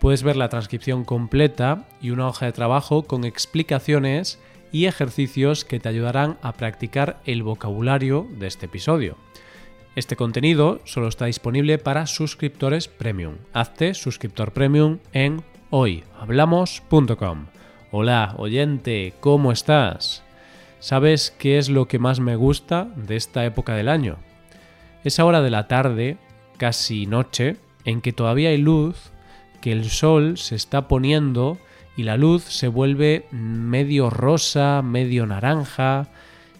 puedes ver la transcripción completa y una hoja de trabajo con explicaciones y ejercicios que te ayudarán a practicar el vocabulario de este episodio. Este contenido solo está disponible para suscriptores premium. Hazte suscriptor premium en hoyhablamos.com. Hola, oyente, ¿cómo estás? ¿Sabes qué es lo que más me gusta de esta época del año? Esa hora de la tarde, casi noche, en que todavía hay luz que el sol se está poniendo y la luz se vuelve medio rosa, medio naranja,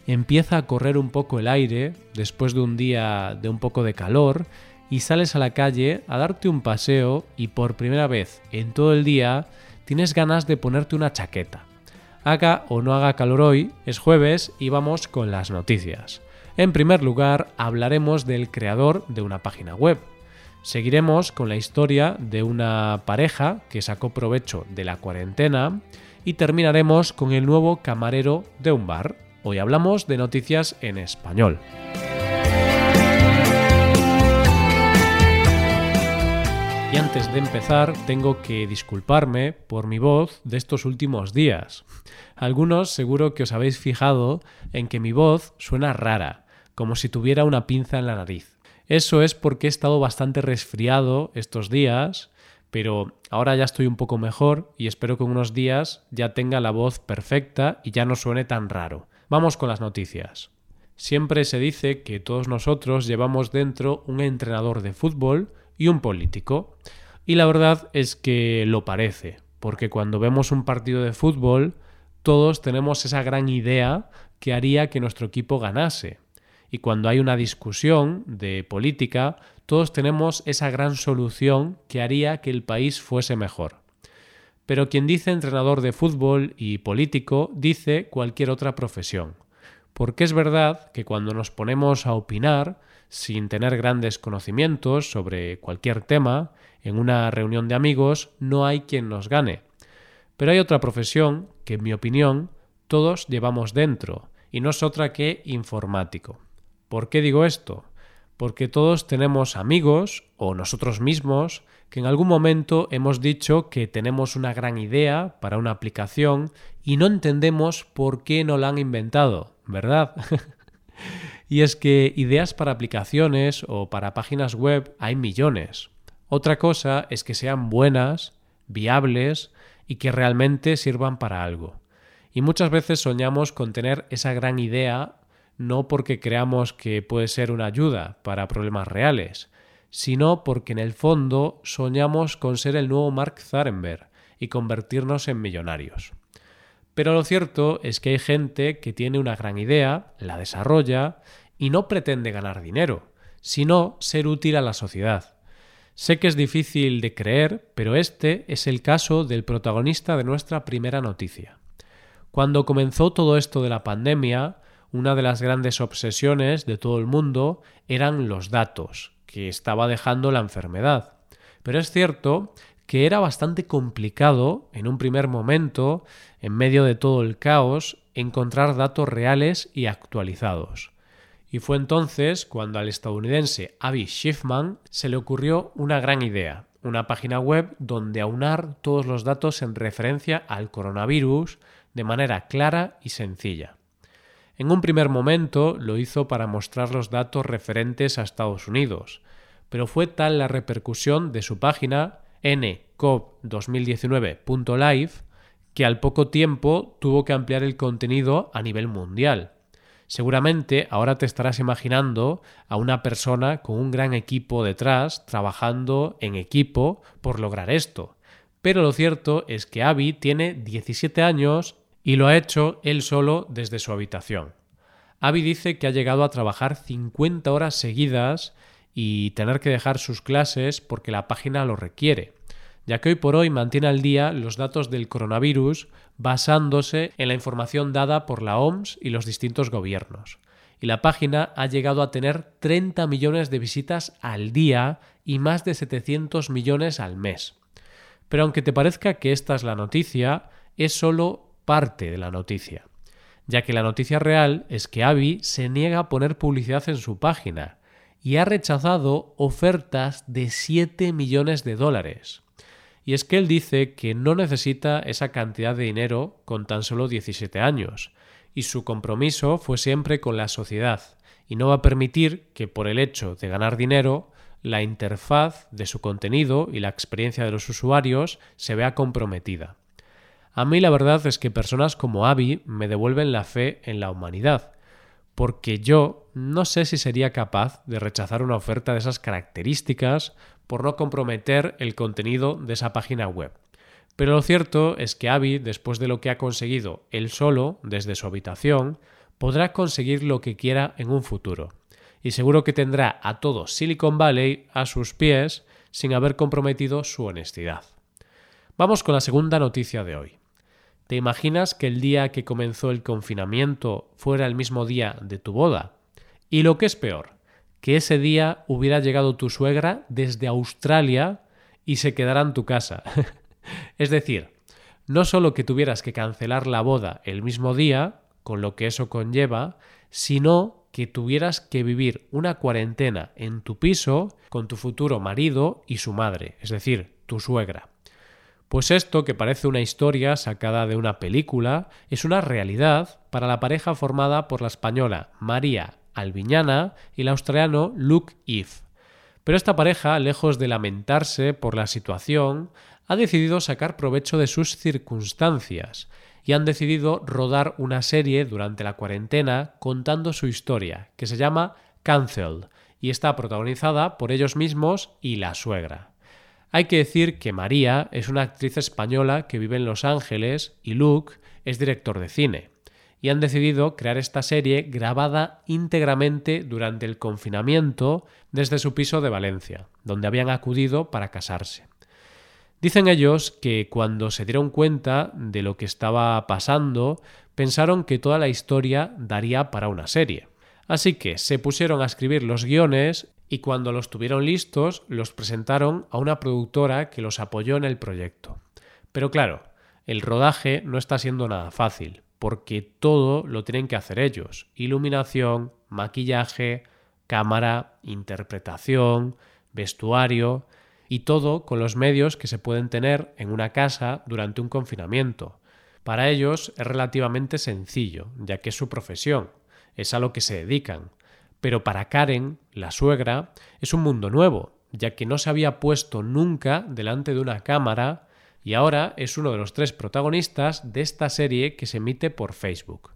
empieza a correr un poco el aire después de un día de un poco de calor y sales a la calle a darte un paseo y por primera vez en todo el día tienes ganas de ponerte una chaqueta. Haga o no haga calor hoy, es jueves y vamos con las noticias. En primer lugar, hablaremos del creador de una página web, Seguiremos con la historia de una pareja que sacó provecho de la cuarentena y terminaremos con el nuevo camarero de un bar. Hoy hablamos de noticias en español. Y antes de empezar, tengo que disculparme por mi voz de estos últimos días. Algunos seguro que os habéis fijado en que mi voz suena rara, como si tuviera una pinza en la nariz. Eso es porque he estado bastante resfriado estos días, pero ahora ya estoy un poco mejor y espero que en unos días ya tenga la voz perfecta y ya no suene tan raro. Vamos con las noticias. Siempre se dice que todos nosotros llevamos dentro un entrenador de fútbol y un político. Y la verdad es que lo parece, porque cuando vemos un partido de fútbol, todos tenemos esa gran idea que haría que nuestro equipo ganase y cuando hay una discusión de política, todos tenemos esa gran solución que haría que el país fuese mejor. Pero quien dice entrenador de fútbol y político dice cualquier otra profesión. Porque es verdad que cuando nos ponemos a opinar, sin tener grandes conocimientos sobre cualquier tema, en una reunión de amigos, no hay quien nos gane. Pero hay otra profesión que, en mi opinión, todos llevamos dentro, y no es otra que informático. ¿Por qué digo esto? Porque todos tenemos amigos o nosotros mismos que en algún momento hemos dicho que tenemos una gran idea para una aplicación y no entendemos por qué no la han inventado, ¿verdad? y es que ideas para aplicaciones o para páginas web hay millones. Otra cosa es que sean buenas, viables y que realmente sirvan para algo. Y muchas veces soñamos con tener esa gran idea no porque creamos que puede ser una ayuda para problemas reales, sino porque en el fondo soñamos con ser el nuevo Mark Zuckerberg y convertirnos en millonarios. Pero lo cierto es que hay gente que tiene una gran idea, la desarrolla y no pretende ganar dinero, sino ser útil a la sociedad. Sé que es difícil de creer, pero este es el caso del protagonista de nuestra primera noticia. Cuando comenzó todo esto de la pandemia, una de las grandes obsesiones de todo el mundo eran los datos que estaba dejando la enfermedad. Pero es cierto que era bastante complicado en un primer momento, en medio de todo el caos, encontrar datos reales y actualizados. Y fue entonces cuando al estadounidense Avi Schiffman se le ocurrió una gran idea, una página web donde aunar todos los datos en referencia al coronavirus de manera clara y sencilla. En un primer momento lo hizo para mostrar los datos referentes a Estados Unidos, pero fue tal la repercusión de su página ncov2019.live que al poco tiempo tuvo que ampliar el contenido a nivel mundial. Seguramente ahora te estarás imaginando a una persona con un gran equipo detrás, trabajando en equipo por lograr esto. Pero lo cierto es que Avi tiene 17 años y lo ha hecho él solo desde su habitación. Avi dice que ha llegado a trabajar 50 horas seguidas y tener que dejar sus clases porque la página lo requiere. ya que hoy por hoy mantiene al día los datos del coronavirus basándose en la información dada por la OMS y los distintos gobiernos. Y la página ha llegado a tener 30 millones de visitas al día y más de 700 millones al mes. Pero aunque te parezca que esta es la noticia, es solo parte de la noticia, ya que la noticia real es que Avi se niega a poner publicidad en su página y ha rechazado ofertas de 7 millones de dólares. Y es que él dice que no necesita esa cantidad de dinero con tan solo 17 años, y su compromiso fue siempre con la sociedad, y no va a permitir que por el hecho de ganar dinero la interfaz de su contenido y la experiencia de los usuarios se vea comprometida. A mí la verdad es que personas como Abby me devuelven la fe en la humanidad, porque yo no sé si sería capaz de rechazar una oferta de esas características por no comprometer el contenido de esa página web. Pero lo cierto es que Abby, después de lo que ha conseguido él solo desde su habitación, podrá conseguir lo que quiera en un futuro y seguro que tendrá a todo Silicon Valley a sus pies sin haber comprometido su honestidad. Vamos con la segunda noticia de hoy. ¿Te imaginas que el día que comenzó el confinamiento fuera el mismo día de tu boda? Y lo que es peor, que ese día hubiera llegado tu suegra desde Australia y se quedara en tu casa. es decir, no solo que tuvieras que cancelar la boda el mismo día, con lo que eso conlleva, sino que tuvieras que vivir una cuarentena en tu piso con tu futuro marido y su madre, es decir, tu suegra. Pues esto, que parece una historia sacada de una película, es una realidad para la pareja formada por la española María Albiñana y el australiano Luke Eve. Pero esta pareja, lejos de lamentarse por la situación, ha decidido sacar provecho de sus circunstancias y han decidido rodar una serie durante la cuarentena contando su historia, que se llama Cancelled, y está protagonizada por ellos mismos y la suegra. Hay que decir que María es una actriz española que vive en Los Ángeles y Luke es director de cine. Y han decidido crear esta serie grabada íntegramente durante el confinamiento desde su piso de Valencia, donde habían acudido para casarse. Dicen ellos que cuando se dieron cuenta de lo que estaba pasando, pensaron que toda la historia daría para una serie. Así que se pusieron a escribir los guiones y cuando los tuvieron listos los presentaron a una productora que los apoyó en el proyecto. Pero claro, el rodaje no está siendo nada fácil, porque todo lo tienen que hacer ellos. Iluminación, maquillaje, cámara, interpretación, vestuario y todo con los medios que se pueden tener en una casa durante un confinamiento. Para ellos es relativamente sencillo, ya que es su profesión, es a lo que se dedican. Pero para Karen, la suegra, es un mundo nuevo, ya que no se había puesto nunca delante de una cámara y ahora es uno de los tres protagonistas de esta serie que se emite por Facebook.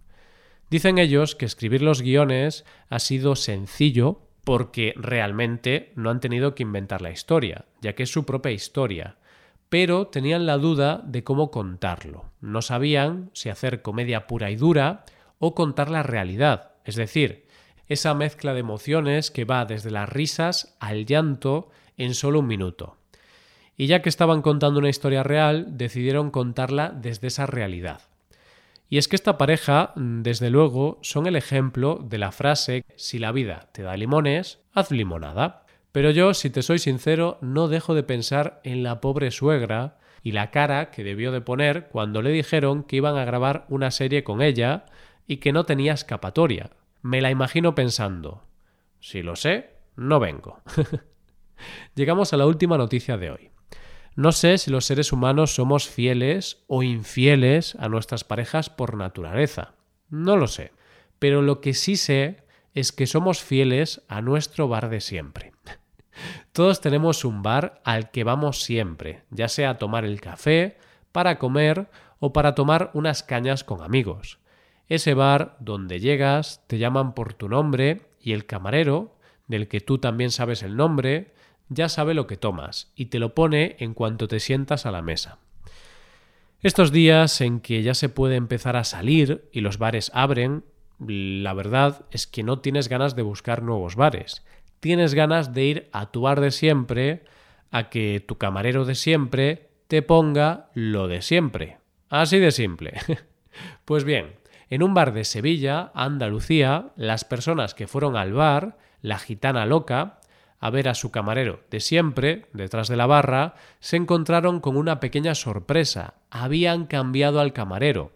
Dicen ellos que escribir los guiones ha sido sencillo porque realmente no han tenido que inventar la historia, ya que es su propia historia, pero tenían la duda de cómo contarlo. No sabían si hacer comedia pura y dura o contar la realidad, es decir, esa mezcla de emociones que va desde las risas al llanto en solo un minuto. Y ya que estaban contando una historia real, decidieron contarla desde esa realidad. Y es que esta pareja, mm, desde luego, son el ejemplo de la frase si la vida te da limones, haz limonada. Pero yo, si te soy sincero, no dejo de pensar en la pobre suegra y la cara que debió de poner cuando le dijeron que iban a grabar una serie con ella y que no tenía escapatoria. Me la imagino pensando, si lo sé, no vengo. Llegamos a la última noticia de hoy. No sé si los seres humanos somos fieles o infieles a nuestras parejas por naturaleza. No lo sé. Pero lo que sí sé es que somos fieles a nuestro bar de siempre. Todos tenemos un bar al que vamos siempre, ya sea a tomar el café, para comer o para tomar unas cañas con amigos. Ese bar donde llegas, te llaman por tu nombre y el camarero, del que tú también sabes el nombre, ya sabe lo que tomas y te lo pone en cuanto te sientas a la mesa. Estos días en que ya se puede empezar a salir y los bares abren, la verdad es que no tienes ganas de buscar nuevos bares. Tienes ganas de ir a tu bar de siempre a que tu camarero de siempre te ponga lo de siempre. Así de simple. pues bien, en un bar de Sevilla, Andalucía, las personas que fueron al bar, la gitana loca, a ver a su camarero de siempre, detrás de la barra, se encontraron con una pequeña sorpresa. Habían cambiado al camarero.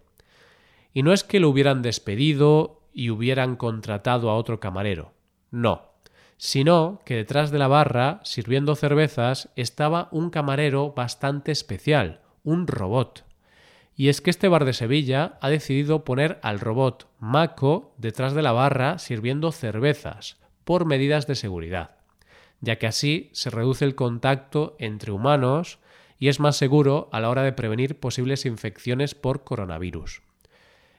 Y no es que lo hubieran despedido y hubieran contratado a otro camarero. No. Sino que detrás de la barra, sirviendo cervezas, estaba un camarero bastante especial, un robot. Y es que este bar de Sevilla ha decidido poner al robot Mako detrás de la barra sirviendo cervezas, por medidas de seguridad, ya que así se reduce el contacto entre humanos y es más seguro a la hora de prevenir posibles infecciones por coronavirus.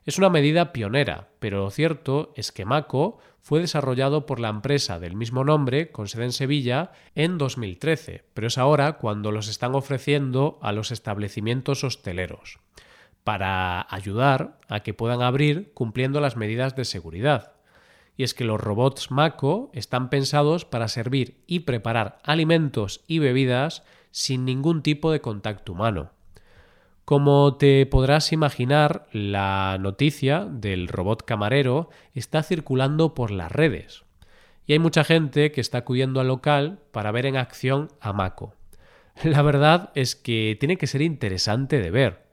Es una medida pionera, pero lo cierto es que Mako fue desarrollado por la empresa del mismo nombre, con sede en Sevilla, en 2013, pero es ahora cuando los están ofreciendo a los establecimientos hosteleros para ayudar a que puedan abrir cumpliendo las medidas de seguridad. Y es que los robots Mako están pensados para servir y preparar alimentos y bebidas sin ningún tipo de contacto humano. Como te podrás imaginar, la noticia del robot camarero está circulando por las redes. Y hay mucha gente que está acudiendo al local para ver en acción a Mako. La verdad es que tiene que ser interesante de ver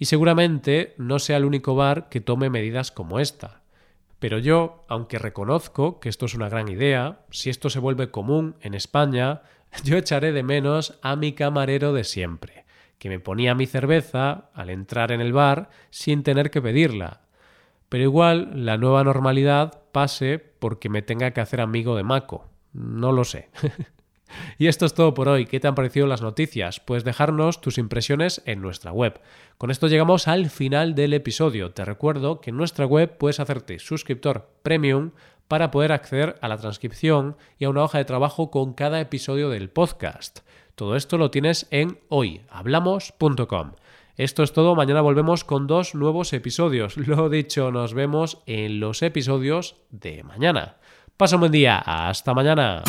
y seguramente no sea el único bar que tome medidas como esta. Pero yo, aunque reconozco que esto es una gran idea, si esto se vuelve común en España, yo echaré de menos a mi camarero de siempre, que me ponía mi cerveza al entrar en el bar sin tener que pedirla. Pero igual la nueva normalidad pase porque me tenga que hacer amigo de Maco. No lo sé. Y esto es todo por hoy. ¿Qué te han parecido las noticias? Puedes dejarnos tus impresiones en nuestra web. Con esto llegamos al final del episodio. Te recuerdo que en nuestra web puedes hacerte suscriptor premium para poder acceder a la transcripción y a una hoja de trabajo con cada episodio del podcast. Todo esto lo tienes en hoyhablamos.com. Esto es todo, mañana volvemos con dos nuevos episodios. Lo dicho, nos vemos en los episodios de mañana. Pasa un buen día, hasta mañana.